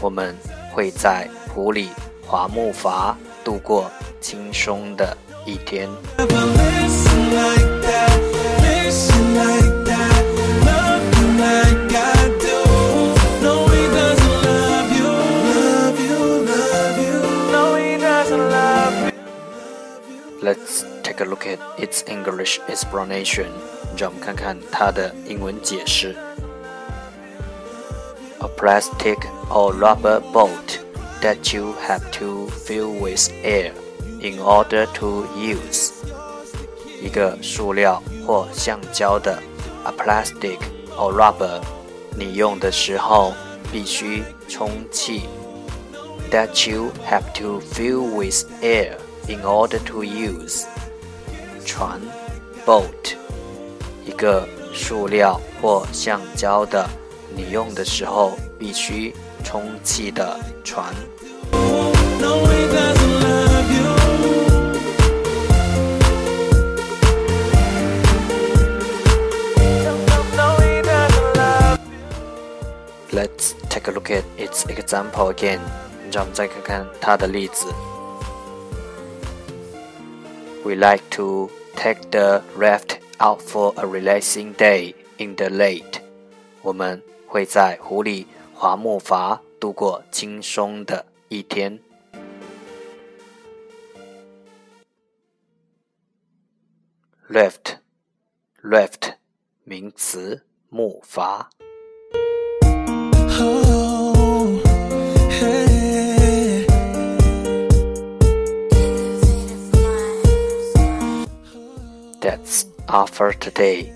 我们会在湖里划木筏，度过轻松的一天。Let's take a look at its English explanation. 让我们看看它的英文解释。A plastic or rubber boat that you have to fill with air in order to use. 一个塑料或橡胶的 a plastic or rubber，你用的时候必须充气。That you have to fill with air in order to use. 船 boat，一个塑料或橡胶的， 你用的时候必须充气的船。Let's take a look at its example again. 让我们再看看它的例子。We like to take the raft out for a relaxing day in the lake. 我们 会在湖里划木筏，度过轻松的一天。Raft, raft，名词，木筏。That's all for today。